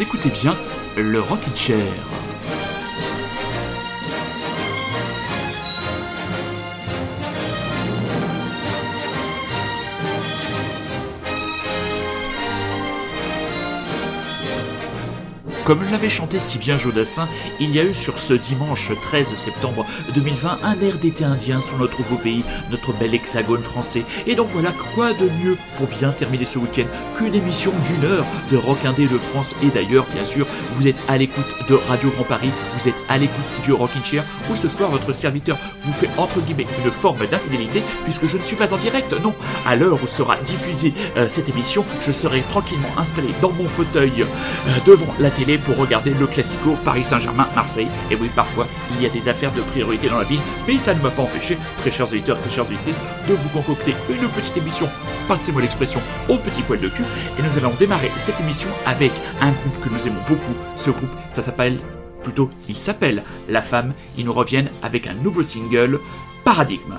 écoutez bien le Rockin' Chair. Comme l'avait chanté si bien Jodassin, il y a eu sur ce dimanche 13 septembre 2020 un air d'été indien sur notre beau pays, notre bel hexagone français. Et donc voilà, quoi de mieux pour bien terminer ce week-end qu'une émission d'une heure de rock indé de France et d'ailleurs, bien sûr, vous êtes à l'écoute de Radio Grand Paris, vous êtes à l'écoute du Rockin' Chair, où ce soir votre serviteur vous fait entre guillemets une forme d'infidélité puisque je ne suis pas en direct, non. À l'heure où sera diffusée euh, cette émission, je serai tranquillement installé dans mon fauteuil euh, devant la télé pour regarder le classico Paris Saint-Germain-Marseille. Et oui, parfois, il y a des affaires de priorité dans la ville, mais ça ne m'a pas empêché, très chers auditeurs, très chers auditrices, de vous concocter une petite émission, passez-moi l'expression, au petit poil de cul. Et nous allons démarrer cette émission avec un groupe que nous aimons beaucoup. Ce groupe, ça s'appelle, plutôt, il s'appelle La Femme. Ils nous reviennent avec un nouveau single, Paradigme.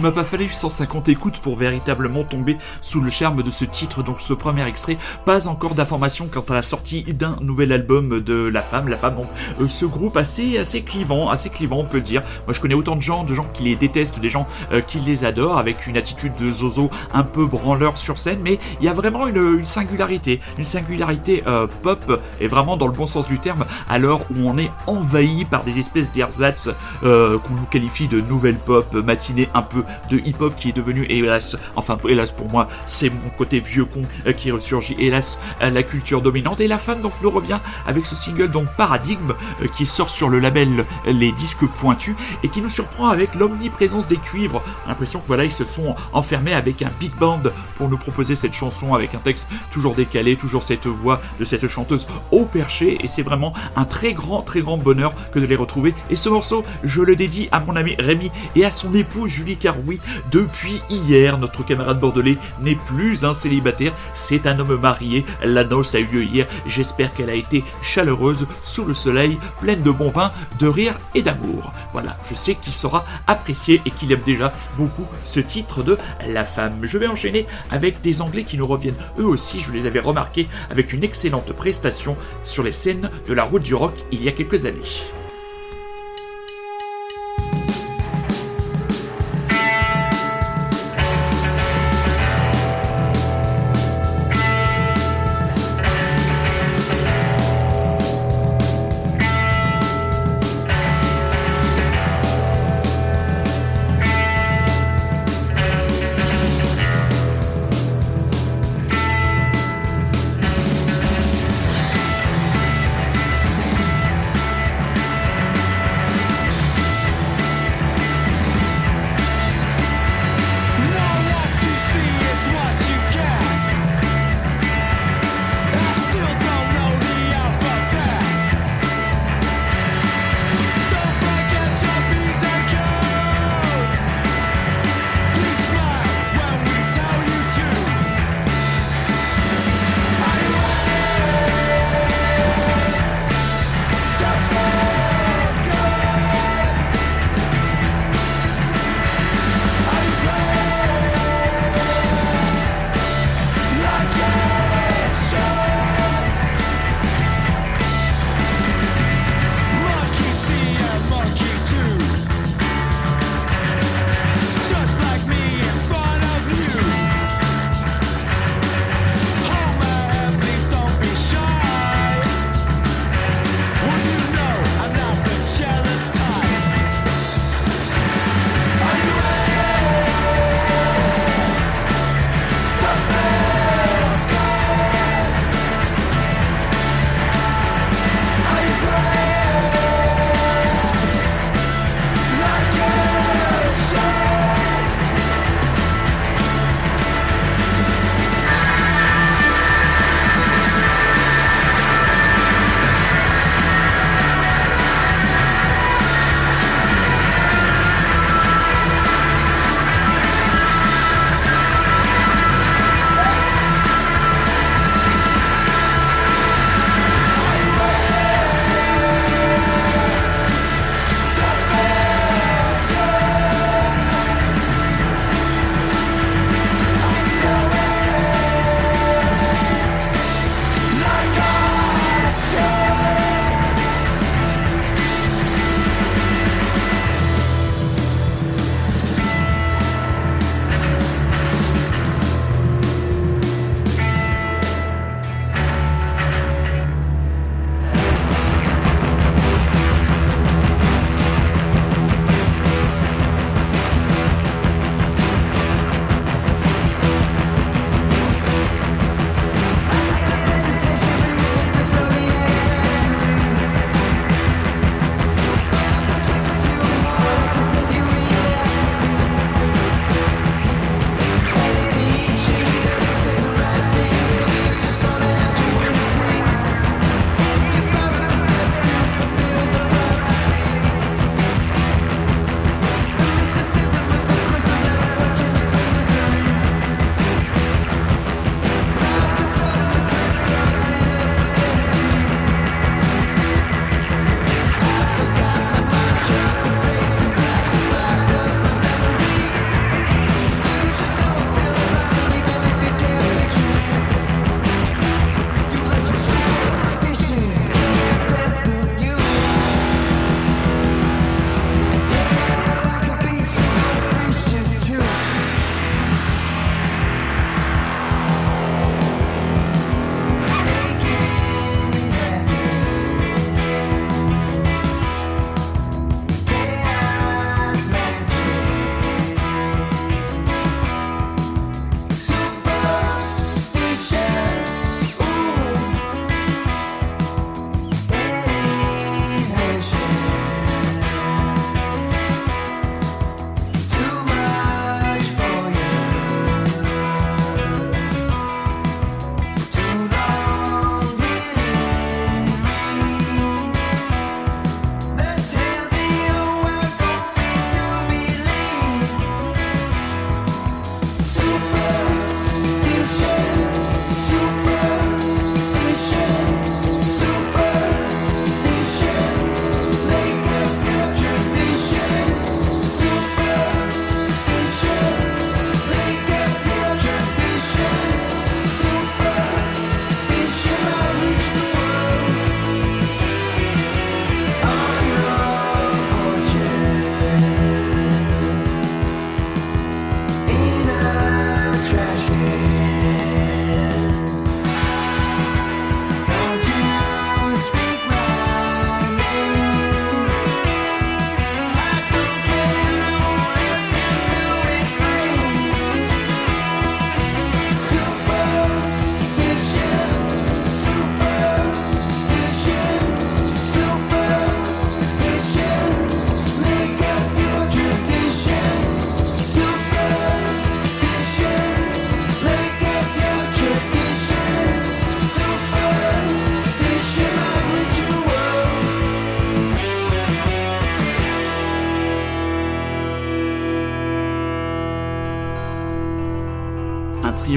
M'a pas fallu 150 écoutes pour véritablement tomber sous le charme de ce titre, donc ce premier extrait. Pas encore d'informations quant à la sortie d'un nouvel album de La Femme. La Femme, donc, euh, ce groupe assez, assez clivant, assez clivant, on peut dire. Moi, je connais autant de gens, de gens qui les détestent, des gens euh, qui les adorent, avec une attitude de zozo un peu branleur sur scène, mais il y a vraiment une, singularité, une singularité euh, pop, et vraiment dans le bon sens du terme, à l'heure où on est envahi par des espèces d'ersatz qu'on nous qualifie de nouvelle pop, matinée un peu de hip-hop qui est devenu, hélas, enfin hélas pour moi, c'est mon côté vieux con euh, qui ressurgit, hélas, la culture dominante. Et la femme donc nous revient avec ce single donc Paradigme euh, qui sort sur le label Les Disques Pointus et qui nous surprend avec l'omniprésence des cuivres. L'impression que voilà, ils se sont enfermés avec un big band pour nous proposer cette chanson avec un texte toujours décalé, toujours cette voix de cette chanteuse au perché et c'est vraiment un très grand, très grand bonheur que de les retrouver. Et ce morceau, je le dédie à mon ami Rémi et à son épouse Julie Caroui. Depuis hier, notre camarade bordelais n'est plus un célibataire, c'est un homme marié. La noce a eu lieu hier. J'espère qu'elle a été chaleureuse, sous le soleil, pleine de bon vin, de rire et d'amour. Voilà, je sais qu'il sera apprécié et qu'il aime déjà beaucoup ce titre de La femme. Je vais enchaîner avec des Anglais qui nous reviennent eux aussi, je les avais remarqués avec une excellente prestation sur les scènes de la route du rock il y a quelques années.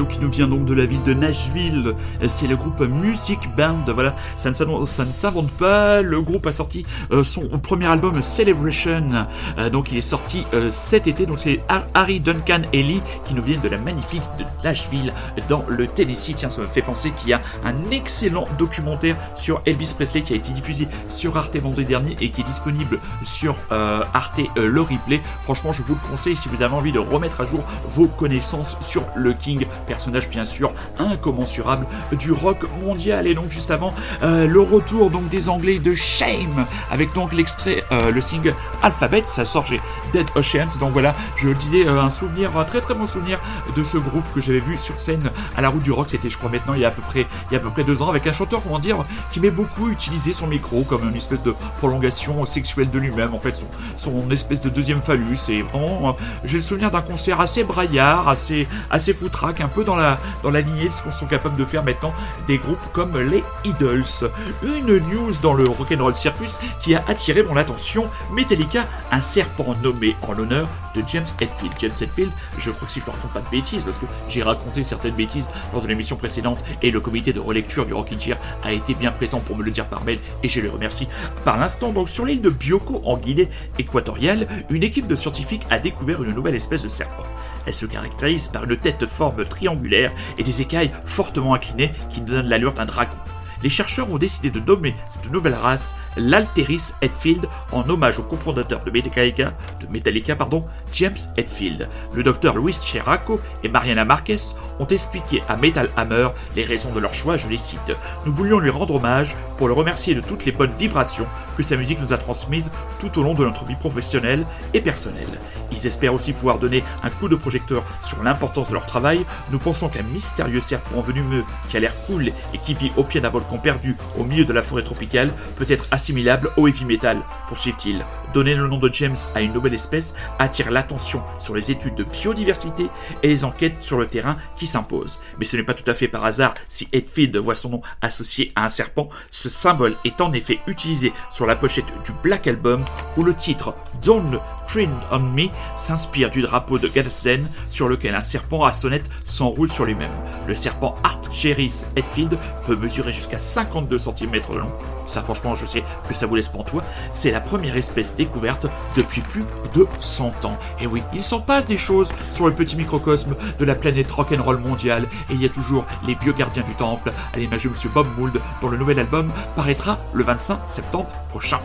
Qui nous vient donc de la ville de Nashville. C'est le groupe Music Band. Voilà, ça ne s'invente pas. Le groupe a sorti euh, son premier album Celebration. Euh, donc il est sorti euh, cet été. Donc c'est Harry Duncan et Lee qui nous viennent de la magnifique de Nashville dans le Tennessee. Tiens, ça me fait penser qu'il y a un excellent documentaire sur Elvis Presley qui a été diffusé sur Arte vendredi dernier et qui est disponible sur Arte le replay. Franchement, je vous le conseille si vous avez envie de remettre à jour vos connaissances sur le King, personnage bien sûr incommensurable du rock mondial. Et donc juste avant, euh, le retour donc des Anglais de Shame avec donc l'extrait, euh, le single Alphabet, ça sort chez Dead Oceans. Donc voilà, je disais, euh, un souvenir, un très très bon souvenir de ce groupe que j'avais vu sur scène à la route du rock. C'était, je crois, maintenant il y a à peu près, il y a à peu près deux ans, avec un chanteur, comment dire, qui met beaucoup utilisé son micro comme une espèce de prolongation sexuelle de lui-même. En fait, son, son espèce de deuxième phallus. C'est vraiment, j'ai le souvenir d'un concert assez braillard, assez, assez foutraque, un peu dans la, lignée de ce qu'on sont capables de faire maintenant des groupes comme les Idols. Une news dans le rock'n'roll circus qui a attiré mon attention, Metallica, un serpent nommé en l'honneur de James Hetfield. James Hetfield, je crois que si je ne raconte pas de bêtises, parce que j'ai raconté certaines bêtises lors de l'émission précédente et le comité de relecture du Rockin' Chair a été bien présent pour me le dire par mail et je le remercie par l'instant. Donc sur l'île de Bioko en Guinée équatoriale, une équipe de scientifiques a découvert une nouvelle espèce de serpent. Elle se caractérise par une tête forme triangulaire et des écailles fortement inclinées qui donnent l'allure d'un dragon les chercheurs ont décidé de nommer cette nouvelle race l'Alteris Hetfield en hommage au cofondateur de Metallica, de Metallica pardon, James Hetfield. Le docteur Luis Cheraco et Mariana Marquez ont expliqué à Metal Hammer les raisons de leur choix, je les cite. Nous voulions lui rendre hommage pour le remercier de toutes les bonnes vibrations que sa musique nous a transmises tout au long de notre vie professionnelle et personnelle. Ils espèrent aussi pouvoir donner un coup de projecteur sur l'importance de leur travail. Nous pensons qu'un mystérieux serpent venimeux qui a l'air cool et qui vit au pied d'un volcan perdu au milieu de la forêt tropicale peut être assimilable au heavy metal, poursuivent-ils. Donner le nom de James à une nouvelle espèce attire l'attention sur les études de biodiversité et les enquêtes sur le terrain qui s'imposent. Mais ce n'est pas tout à fait par hasard si Hetfield voit son nom associé à un serpent. Ce symbole est en effet utilisé sur la pochette du Black Album où le titre Don't Train on Me s'inspire du drapeau de Gadsden sur lequel un serpent à sonnette s'enroule sur lui-même. Le serpent Artgeris Hetfield peut mesurer jusqu'à 52 cm de long. Ça franchement je sais que ça vous laisse pantois. C'est la première espèce découverte depuis plus de 100 ans. Et oui, il s'en passe des choses sur le petit microcosme de la planète rock'n'roll mondiale et il y a toujours les vieux gardiens du temple à l'image de Monsieur Bob Mould dont le nouvel album paraîtra le 25 septembre prochain.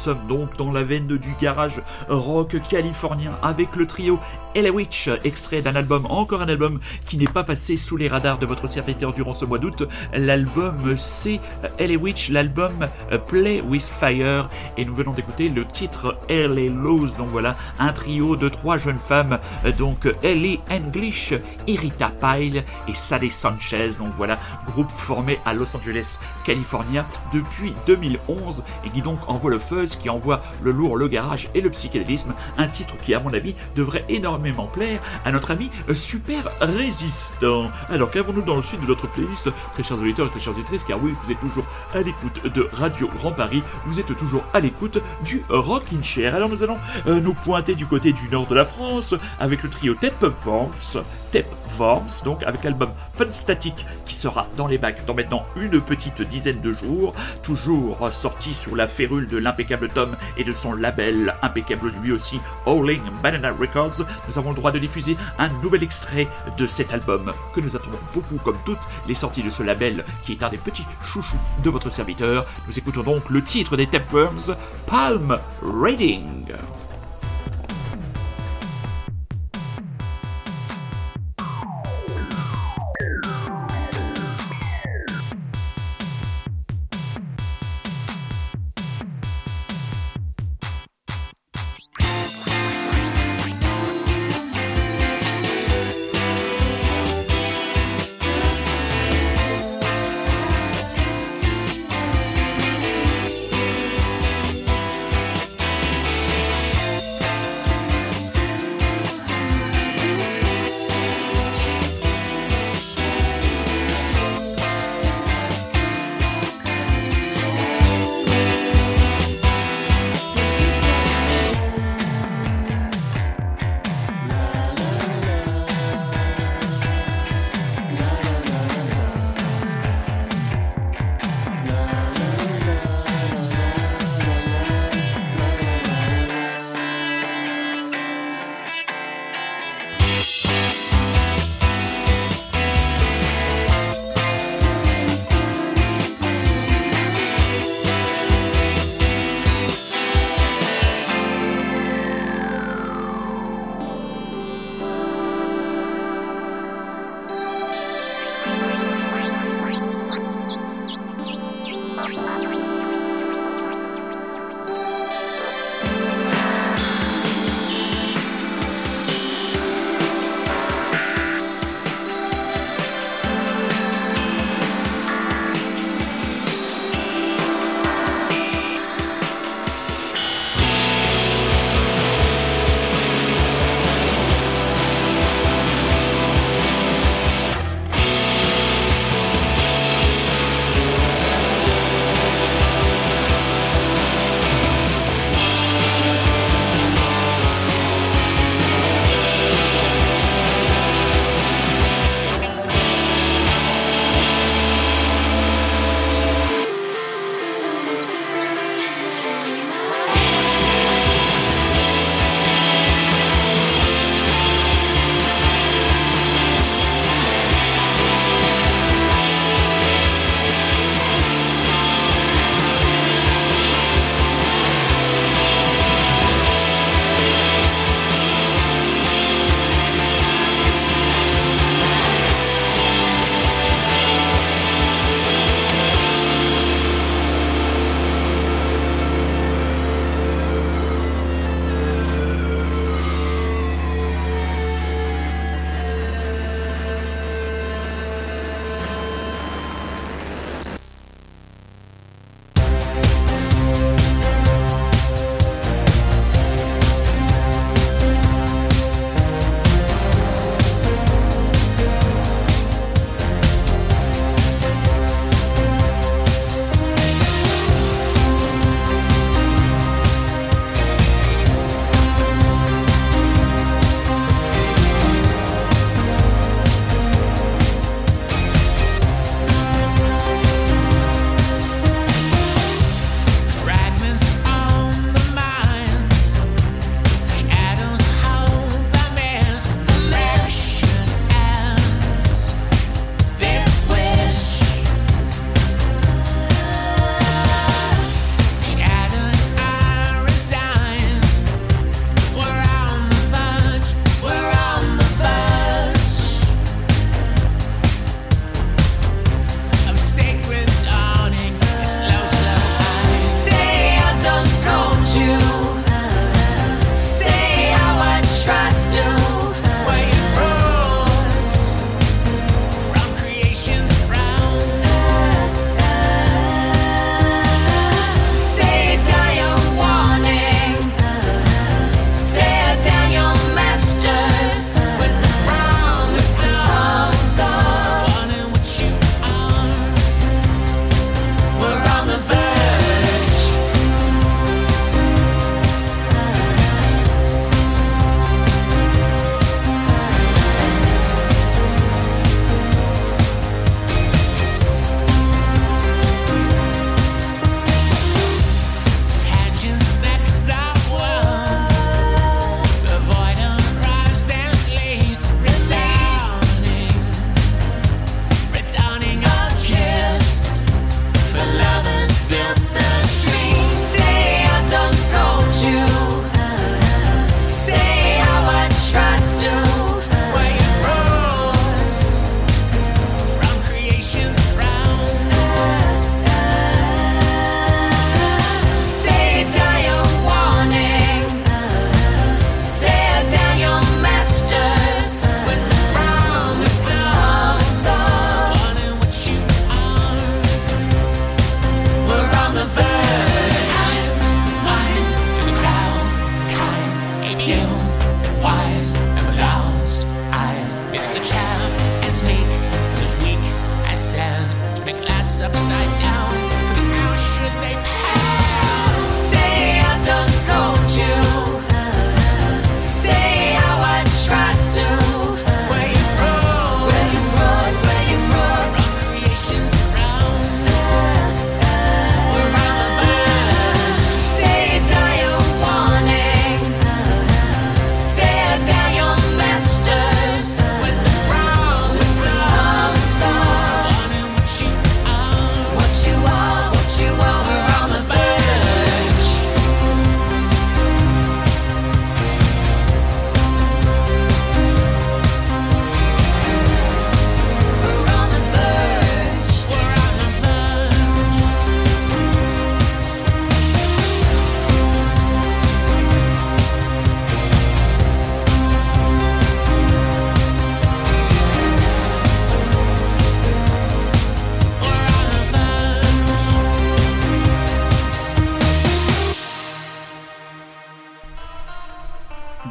Sommes donc dans la veine du garage rock californien avec le trio Ella Witch, extrait d'un album, encore un album qui n'est pas passé sous les radars de votre serviteur durant ce mois d'août. L'album c'est Ella Witch, l'album Play with Fire. Et nous venons d'écouter le titre Ellie Lose. Donc voilà, un trio de trois jeunes femmes, donc Ellie English, Irita Pyle et Sadie Sanchez. Donc voilà, groupe formé à Los Angeles, California depuis 2011 et qui donc envoie le fuzz, qui envoie le lourd, le garage et le psychédélisme. Un titre qui, à mon avis, devrait énormément plaire à notre ami Super Résistant. Alors qu'avons-nous dans le suite de notre playlist, très chers auditeurs et très chers auditrices, car oui, vous êtes toujours à l'écoute de Radio Grand Paris, vous êtes toujours à l'écoute du Rock in Chair. Alors nous allons euh, nous pointer du côté du nord de la France avec le trio Tep Force, Tep Worms, donc avec l'album Fun Static qui sera dans les bacs dans maintenant une petite dizaine de jours, toujours sorti sur la férule de l'impeccable Tom et de son label impeccable lui aussi, Howling Banana Records. Nous avons le droit de diffuser un nouvel extrait de cet album que nous attendons beaucoup comme toutes les sorties de ce label qui est un des petits chouchous de votre serviteur. Nous écoutons donc le titre des Tapeworms, Palm Reading.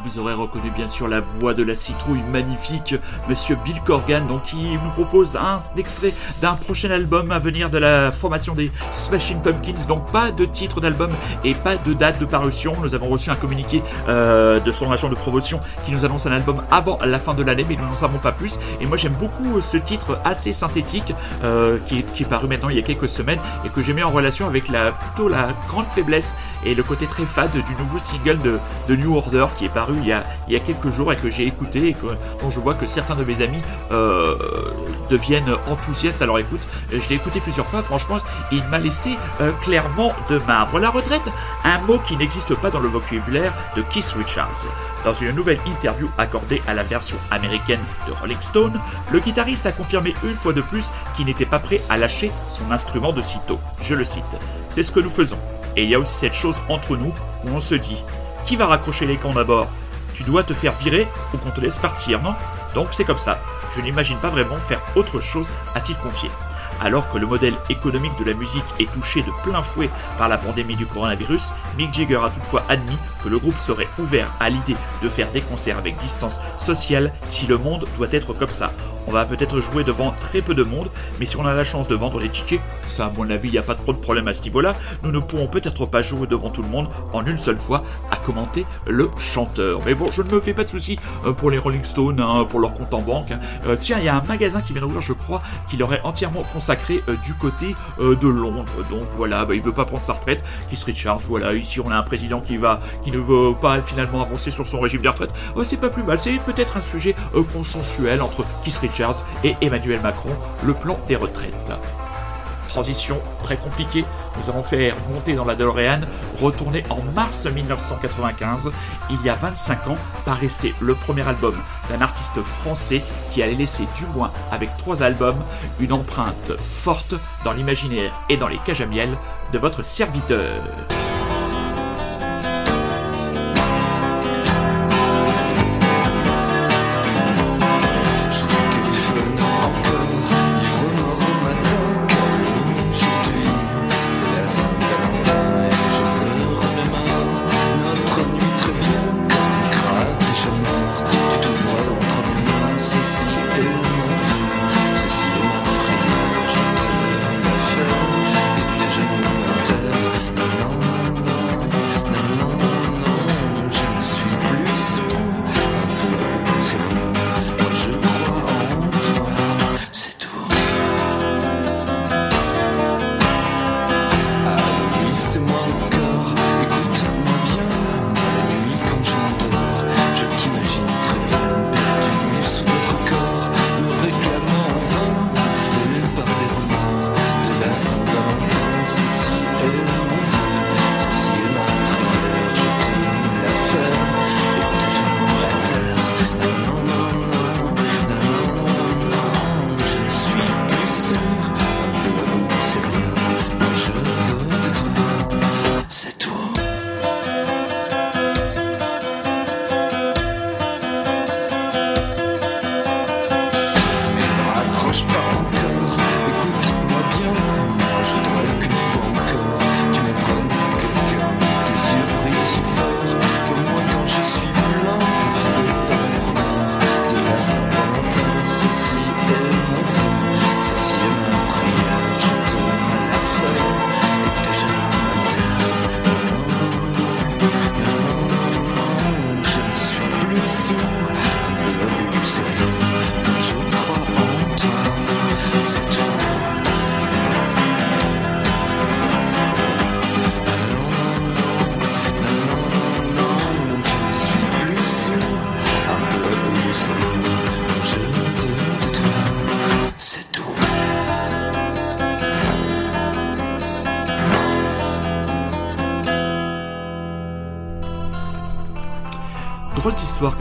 Vous aurez reconnu bien sûr la voix de la citrouille magnifique, Monsieur Bill Corgan, donc qui nous propose un extrait d'un prochain album à venir de la formation des Smashing Pumpkins. Donc pas de titre d'album et pas de date de parution. Nous avons reçu un communiqué euh, de son agent de promotion qui nous annonce un album avant la fin de l'année, mais nous n'en savons pas plus. Et moi j'aime beaucoup ce titre assez synthétique euh, qui, est, paru maintenant il y a quelques semaines et que j'ai mis en relation avec la plutôt la grande faiblesse et le côté très fade du nouveau single de, de New Order qui est il y a, quelques jours et que j'ai écouté et dont je vois que certains de mes amis euh, deviennent enthousiastes. Alors écoute, je l'ai écouté plusieurs fois, franchement, il m'a laissé clairement de marbre. La retraite, un mot qui n'existe pas dans le vocabulaire de Keith Richards. Dans une nouvelle interview accordée à la version américaine de Rolling Stone, le guitariste a confirmé une fois de plus qu'il n'était pas prêt à lâcher son instrument de sitôt. Je le cite. C'est ce que nous faisons. Et il y a aussi cette chose entre nous où on se dit qui va raccrocher les camps d'abord Tu dois te faire virer ou qu'on te laisse partir, non? Donc c'est comme ça. Je n'imagine pas vraiment faire autre chose, a-t-il confié. Alors que le modèle économique de la musique est touché de plein fouet par la pandémie du coronavirus, Mick Jagger a toutefois admis que le groupe serait ouvert à l'idée de faire des concerts avec distance sociale si le monde doit être comme ça. On va peut-être jouer devant très peu de monde, mais si on a la chance de vendre les tickets, ça à mon avis, il n'y a pas trop de problème à ce niveau-là, nous ne pourrons peut-être pas jouer devant tout le monde en une seule fois, à commenter le chanteur. Mais bon, je ne me fais pas de soucis euh, pour les Rolling Stones, hein, pour leur compte en banque. Hein. Euh, tiens, il y a un magasin qui vient d'ouvrir, je crois, qui leur est entièrement consacré euh, du côté de Londres. Donc voilà, bah, il veut pas prendre sa retraite. Keith Richards, voilà, ici on a un président qui va, qui ne veut pas finalement avancer sur son régime de retraite. c'est pas plus mal, c'est peut-être un sujet consensuel entre Keith Richards et Emmanuel Macron, le plan des retraites. Transition très compliquée, nous allons faire monter dans la DeLorean, retourner en mars 1995. Il y a 25 ans paraissait le premier album d'un artiste français qui allait laisser du moins avec trois albums une empreinte forte dans l'imaginaire et dans les cages à miel de votre serviteur.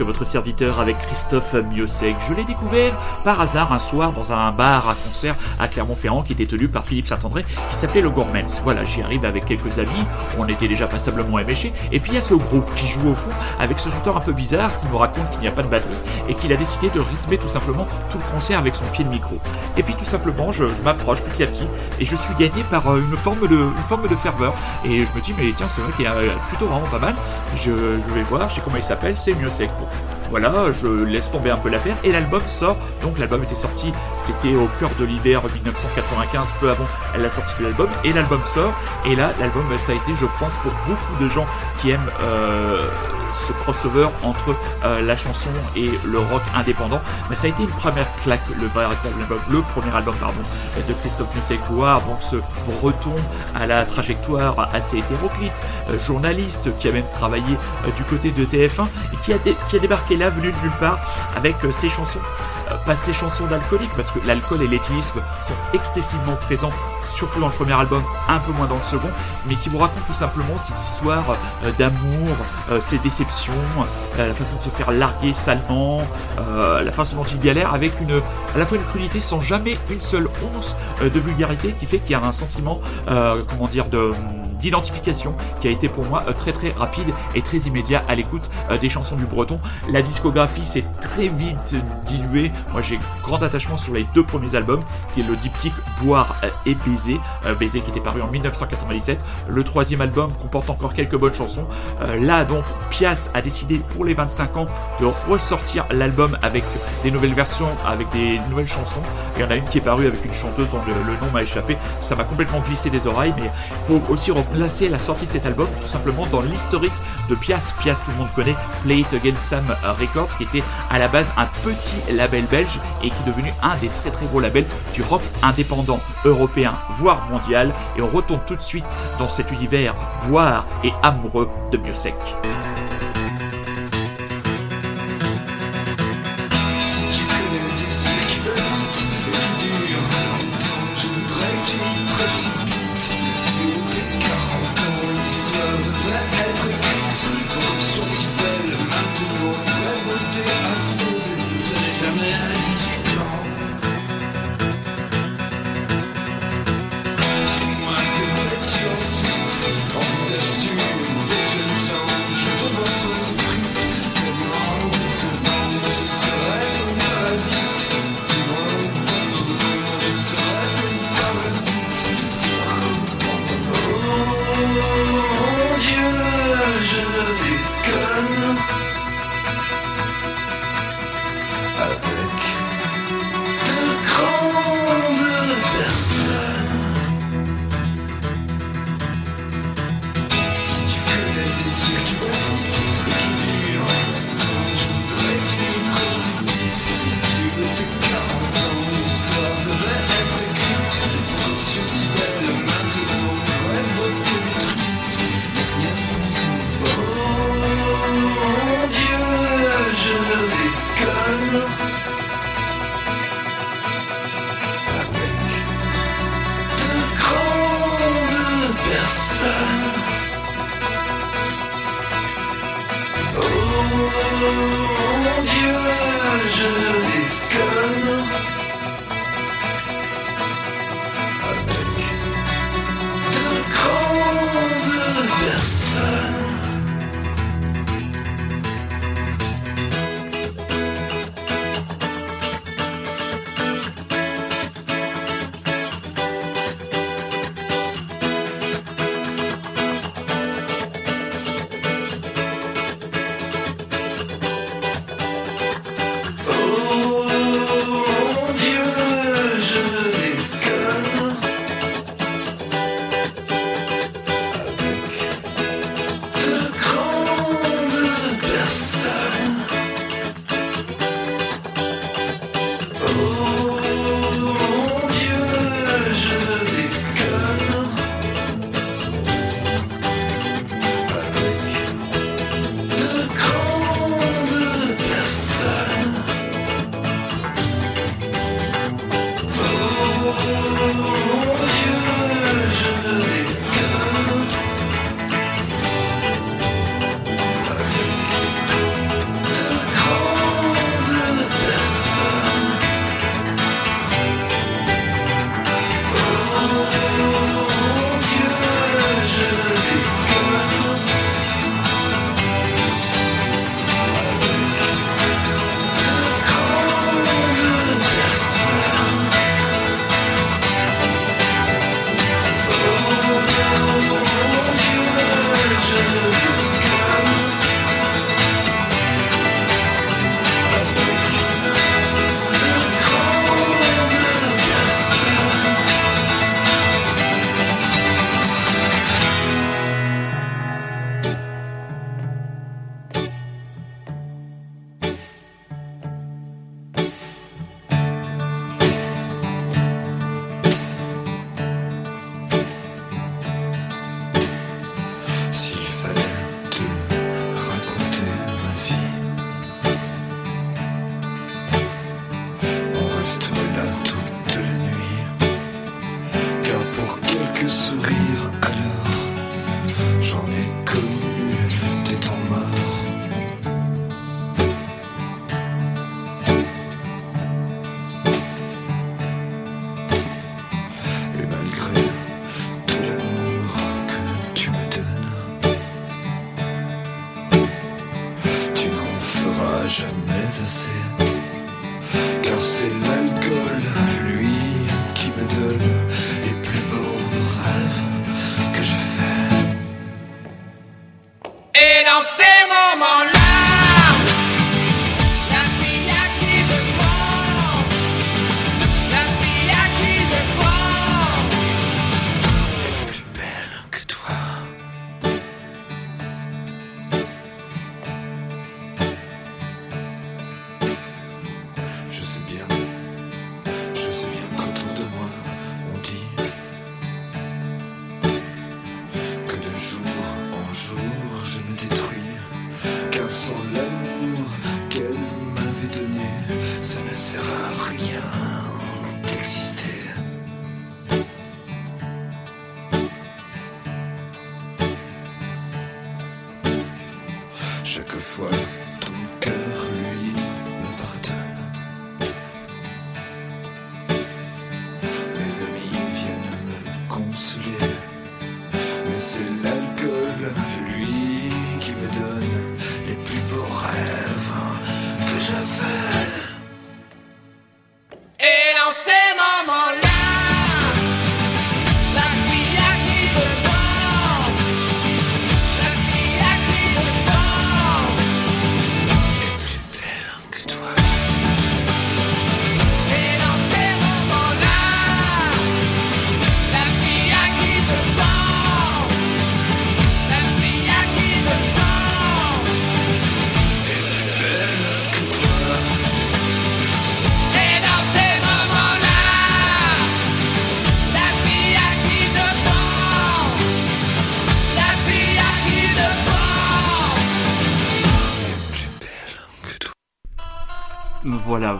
Votre serviteur avec Christophe Miosek. Je l'ai découvert par hasard un soir dans un bar à concert à Clermont-Ferrand qui était tenu par Philippe Saint-André qui s'appelait le Gourmets. Voilà, j'y arrive avec quelques amis, on était déjà passablement éméchés, et puis il y a ce groupe qui joue au fond avec ce chanteur un peu bizarre qui me raconte qu'il n'y a pas de batterie et qu'il a décidé de rythmer tout simplement tout le concert avec son pied de micro. Et puis tout simplement, je, m'approche petit à petit et je suis gagné par euh, une forme de, ferveur. Et je me dis, mais tiens, c'est vrai qu'il est plutôt vraiment pas mal. Je, vais voir, je sais comment il s'appelle, c'est mieux sec. Voilà, je laisse tomber un peu l'affaire et l'album sort. Donc l'album était sorti, c'était au cœur de l'hiver 1995, peu avant la sortie de l'album. Et l'album sort. Et là, l'album, ça a été, je pense, pour beaucoup de gens qui aiment euh, ce crossover entre euh, la chanson et le rock indépendant. Mais ça a été une première claque, le véritable le premier album pardon, de Christophe Musset Gloire, donc ce retour à la trajectoire assez hétéroclite, euh, journaliste qui a même travaillé euh, du côté de TF1 et qui a débarqué là venu de nulle part avec ses chansons pas ces chansons d'alcoolique, parce que l'alcool et l'éthylisme sont excessivement présents, surtout dans le premier album, un peu moins dans le second, mais qui vous racontent tout simplement ces histoires euh, d'amour, euh, ces déceptions, euh, la façon de se faire larguer salement, la façon dont il galère, avec une, à la fois une crudité sans jamais une seule once de vulgarité, qui fait qu'il y a un sentiment, comment dire, de d'identification qui a été pour moi euh, très très rapide et très immédiat à l'écoute euh, des chansons du breton. La discographie s'est très vite diluée. Moi j'ai grand attachement sur les deux premiers albums, qui est le diptyque Boire euh, et Baiser, Baiser qui était paru en 1997. Le troisième album comporte encore quelques bonnes chansons. Là donc Pias a décidé pour les 25 ans de ressortir l'album avec des nouvelles versions, avec des nouvelles chansons. Il y en a une qui est parue avec une chanteuse dont le, le nom m'a échappé. Ça m'a complètement glissé des oreilles, mais il faut aussi placer la sortie de cet album tout simplement dans l'historique de Pias. Pias, tout le monde connaît, Play It Again Sam Records, qui était à la base un petit label belge et qui est devenu un des très très gros labels du rock indépendant européen, voire mondial. Et on retourne tout de suite dans cet univers boire et amoureux de mieux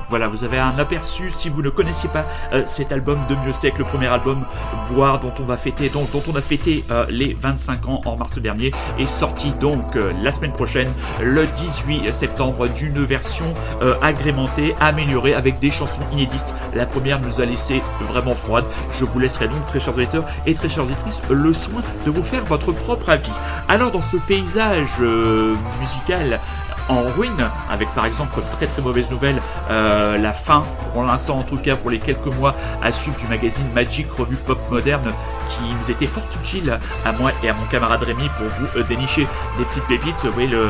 Voilà, vous avez un aperçu si vous ne connaissiez pas euh, cet album de Mieux Sec, le premier album Boire dont on va fêter, on a fêté euh, les 25 ans en mars dernier, est sorti donc euh, la semaine prochaine, le 18 septembre, d'une version agrémentée, améliorée avec des chansons inédites. La première nous a laissé vraiment froide. Je vous laisserai donc, très chers auditeurs et très chères auditrices, le soin de vous faire votre propre avis. Alors, dans ce paysage musical en ruine, avec par exemple très très mauvaise nouvelle euh, la fin, pour l'instant en tout cas pour les quelques mois à suivre du magazine Magic Revue Pop Moderne qui nous était fort utile à moi et à mon camarade Rémi pour vous euh, dénicher des petites pépites. Vous voyez le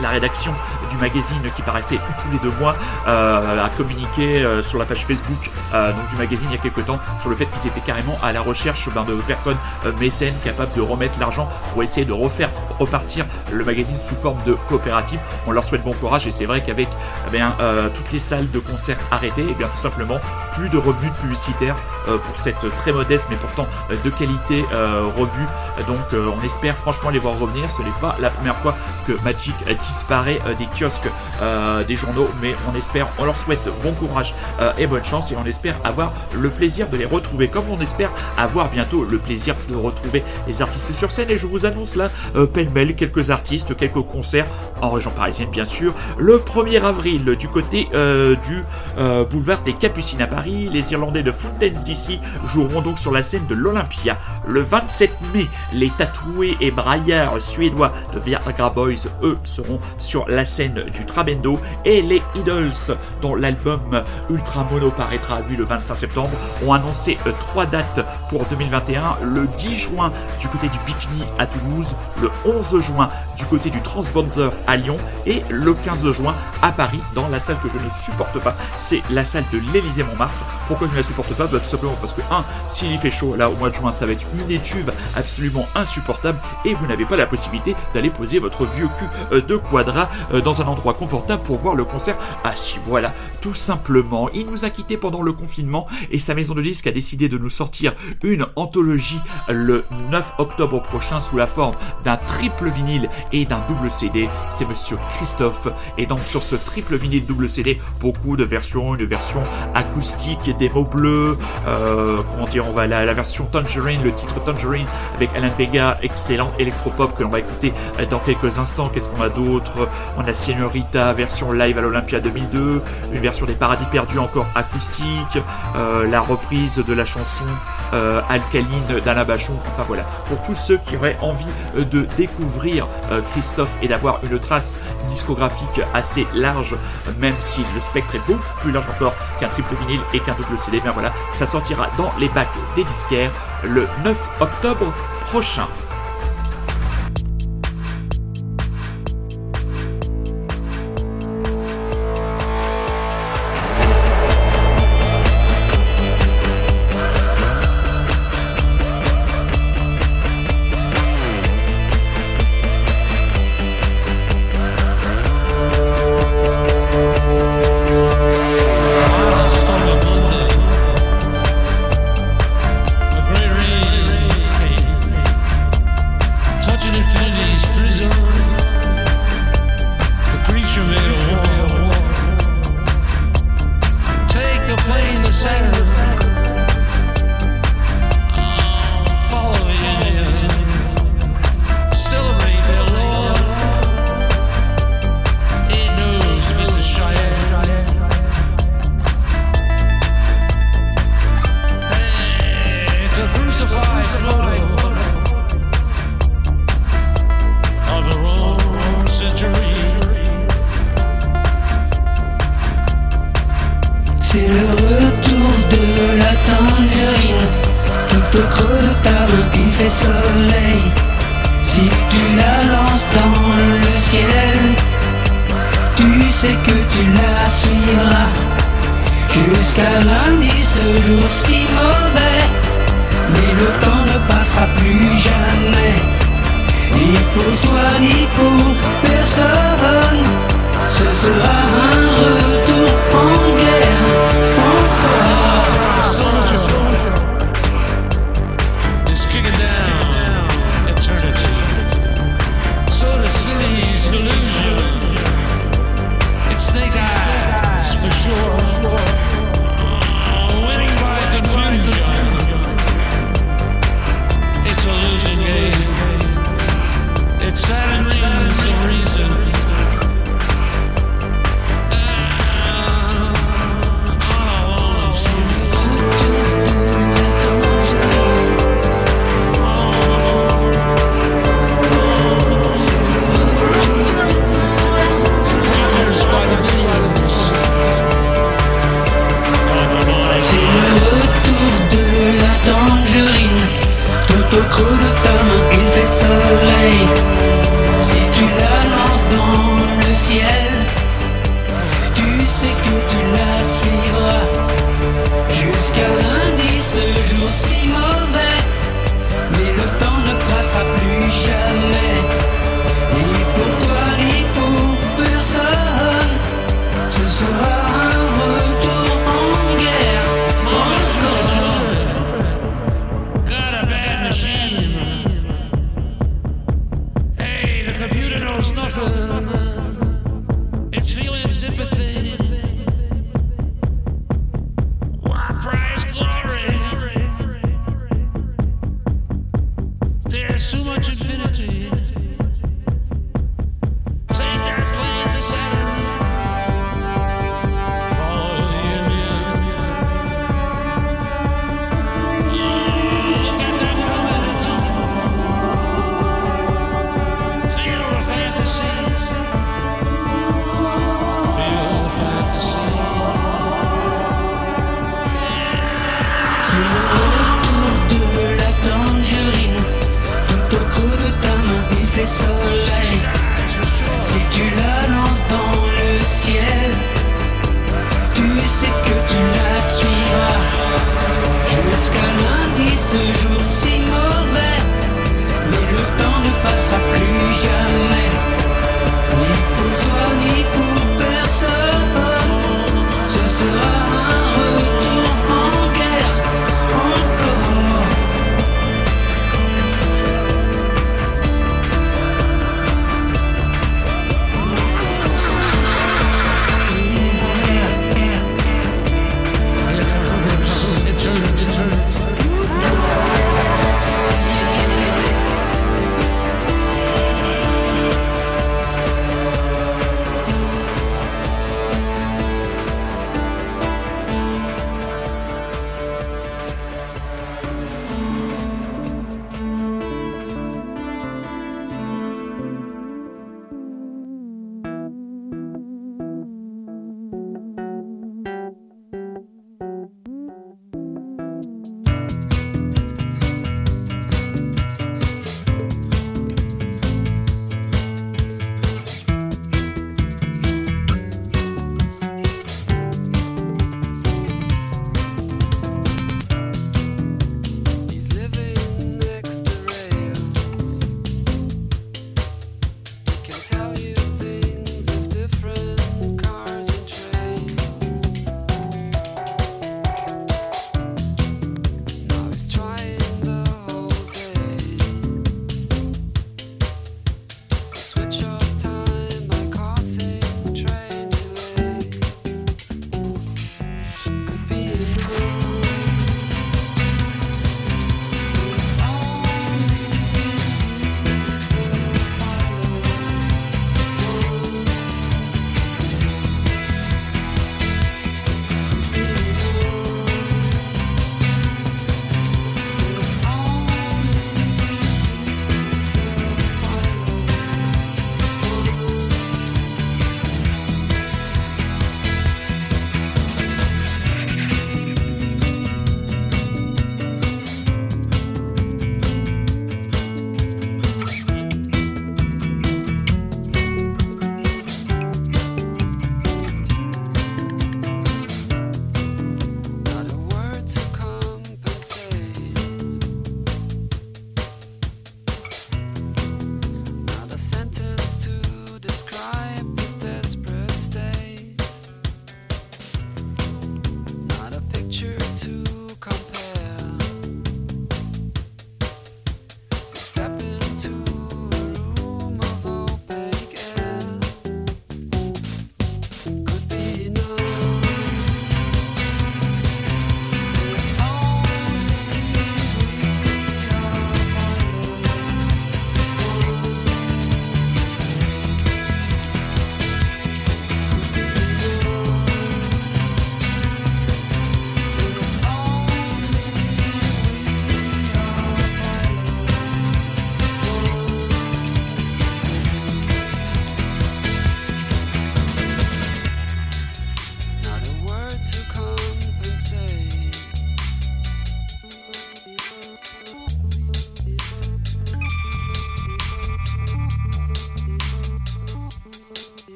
la rédaction du magazine qui paraissait tous les deux mois euh, a communiqué euh, sur la page Facebook euh, donc du magazine il y a quelques temps sur le fait qu'ils étaient carrément à la recherche ben, de personnes euh, mécènes capables de remettre l'argent pour essayer de refaire repartir le magazine sous forme de coopérative. On leur souhaite bon courage et c'est vrai qu'avec eh bien, euh, toutes les salles de concert arrêtées, et bien tout simplement plus de revenus publicitaires euh, pour cette très modeste mais pourtant euh, de qualité euh, revue. Donc euh, on espère franchement les voir revenir. Ce n'est pas la première fois que Magic euh, disparaît euh, des euh, des journaux, mais on espère, on leur souhaite bon courage euh, et bonne chance et on espère avoir le plaisir de les retrouver comme on espère avoir bientôt le plaisir de retrouver les artistes sur scène et je vous annonce là euh, pêle-mêle quelques artistes, quelques concerts en région parisienne bien sûr. Le 1er avril du côté du boulevard des Capucines à Paris, les Irlandais de Fountains DC joueront donc sur la scène de l'Olympia. Le 27 mai, les tatoués et braillards suédois de Viagra Boys, eux, seront sur la scène du Trabendo et les Idols, dont l'album Ultra Mono paraîtra lui le 25 septembre, ont annoncé euh, trois dates pour 2021. Le 10 juin du côté du Bikini à Toulouse, le 11 juin du côté du Transbonder à Lyon et le 15 juin à Paris dans la salle que je ne supporte pas, c'est la salle de l'Élysée Montmartre. Pourquoi je ne la supporte pas? Bah, Tout simplement parce que 1. S'il fait chaud là au mois de juin, ça va être une étuve absolument insupportable et vous n'avez pas la possibilité d'aller poser votre vieux cul euh, de Quadra euh, un endroit confortable pour voir le concert. Ah si, voilà, tout simplement. Il nous a quittés pendant le confinement et sa maison de disques a décidé de nous sortir une anthologie le 9 octobre prochain sous la forme d'un triple vinyle et d'un double CD. C'est monsieur Christophe. Et donc sur ce triple vinyle double CD, beaucoup de versions, une version acoustique, des mots bleus, euh, comment dire, on va la, la version Tangerine, le titre Tangerine avec Alan Vega, excellent électropop que l'on va écouter euh, dans quelques instants. Qu'est-ce qu'on a d'autre? On a Señorita, version live à l'Olympia 2002, une version des Paradis Perdus encore acoustique, euh, la reprise de la chanson euh, Alcaline d'Alain Bachon. Enfin voilà, pour tous ceux qui auraient envie euh, de découvrir Christophe et d'avoir une trace discographique assez large, même si le spectre est beaucoup plus large encore qu'un triple vinyle et qu'un double CD, bien voilà, ça sortira dans les bacs des disquaires le 9 octobre prochain. C'est le retour de la tangerine. Tout au creux de ta main, il fait soleil. Si tu la lances dans le ciel, tu sais que tu la suivras. Jusqu'à lundi, ce jour si mauvais. Mais le temps ne passera plus jamais. Ni pour toi, ni pour personne. Ce sera un retour en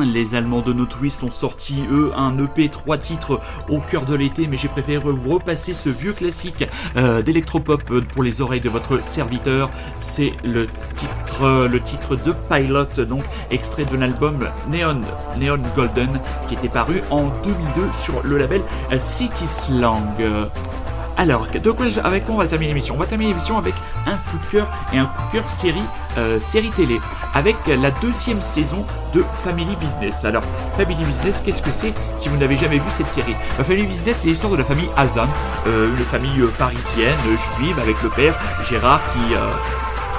Les Allemands de No Twist ont sorti, eux, un EP 3 titres au cœur de l'été, mais j'ai préféré vous repasser ce vieux classique euh, d'électropop euh, pour les oreilles de votre serviteur. C'est le titre, euh, le titre de Pilot, donc extrait de l'album Neon, Neon Golden, qui était paru en 2002 sur le label euh, City Slang. Alors, avec quoi on va terminer l'émission? On va terminer l'émission avec un coup de cœur et un coup cœur série, euh, série télé, avec la deuxième saison de Family Business. Alors, Family Business, qu'est-ce que c'est si vous n'avez jamais vu cette série? Euh, Family Business, c'est l'histoire de la famille Hazan, euh, une famille euh, parisienne, juive, avec le père Gérard qui...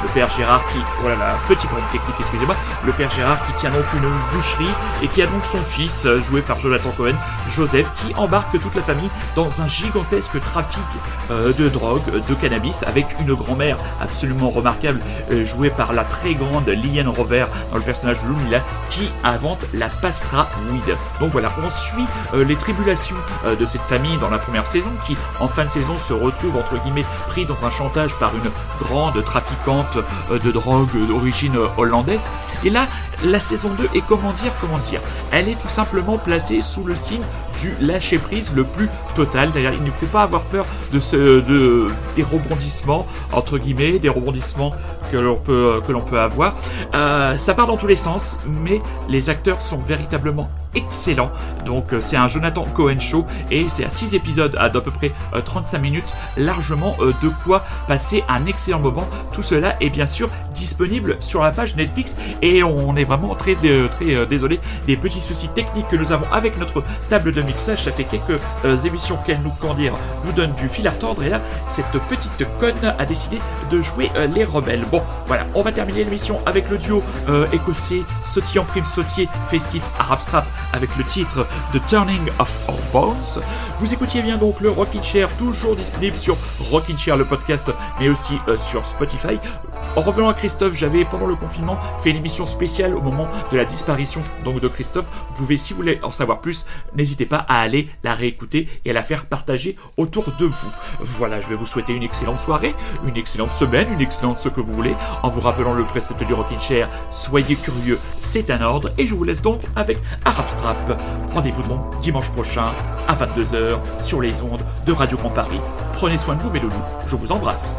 le père Gérard qui, oh là là, petit problème technique, excusez-moi, le père Gérard qui tient donc une boucherie et qui a donc son fils, euh, joué par Jonathan Cohen, Joseph, qui embarque toute la famille dans un gigantesque trafic euh, de drogue, de cannabis, avec une grand-mère absolument remarquable, euh, jouée par la très grande Liliane Rover dans le personnage de Lumila, qui invente la Pastra Weed. Donc voilà, on suit les tribulations de cette famille dans la première saison, qui en fin de saison se retrouve entre guillemets pris dans un chantage par une grande trafiquante euh, de drogue d'origine euh, hollandaise. Et là, la saison 2 est comment dire, comment dire, elle est tout simplement placée sous le signe du lâcher prise le plus total. D'ailleurs, il ne faut pas avoir peur de des rebondissements entre guillemets, des rebondissements que l'on peut peut avoir. Euh, ça part dans tous les sens, mais les acteurs sont véritablement excellents. Donc euh, c'est un Jonathan Cohen show et c'est à 6 épisodes d'à peu près euh, 35 minutes, largement euh, de quoi passer un excellent moment. Tout cela est bien sûr disponible sur la page Netflix et on est vraiment très euh, très euh, désolé des petits soucis techniques que nous avons avec notre table de mixage. Ça fait quelques euh, émissions qu'elle nous dire, nous donne du fil à retordre et là cette petite conne a décidé de jouer euh, les rebelles. Bon voilà, on va terminer l'émission avec le duo euh, écossais sautillant prime sautier festif Arab Strap avec le titre The Turning of Our Bones. Vous écoutiez bien donc le Rockin' Chair, toujours disponible sur Rockin' Chair le podcast, mais aussi euh, sur Spotify. En revenant à Christophe, j'avais pendant le confinement fait une émission spéciale au moment de la disparition donc de Christophe. Vous pouvez, si vous voulez en savoir plus, n'hésitez pas à aller la réécouter et à la faire partager autour de vous. Voilà, je vais vous souhaiter une excellente soirée, une excellente semaine, une excellente ce que vous voulez, en vous rappelant le précepte du Rockin' Chair. Soyez curieux, c'est un ordre, et je vous laisse donc avec Arab Rendez-vous donc dimanche prochain à 22h sur les ondes de Radio Grand Paris. Prenez soin de vous, mes loulous. Je vous embrasse.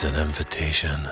It's an invitation.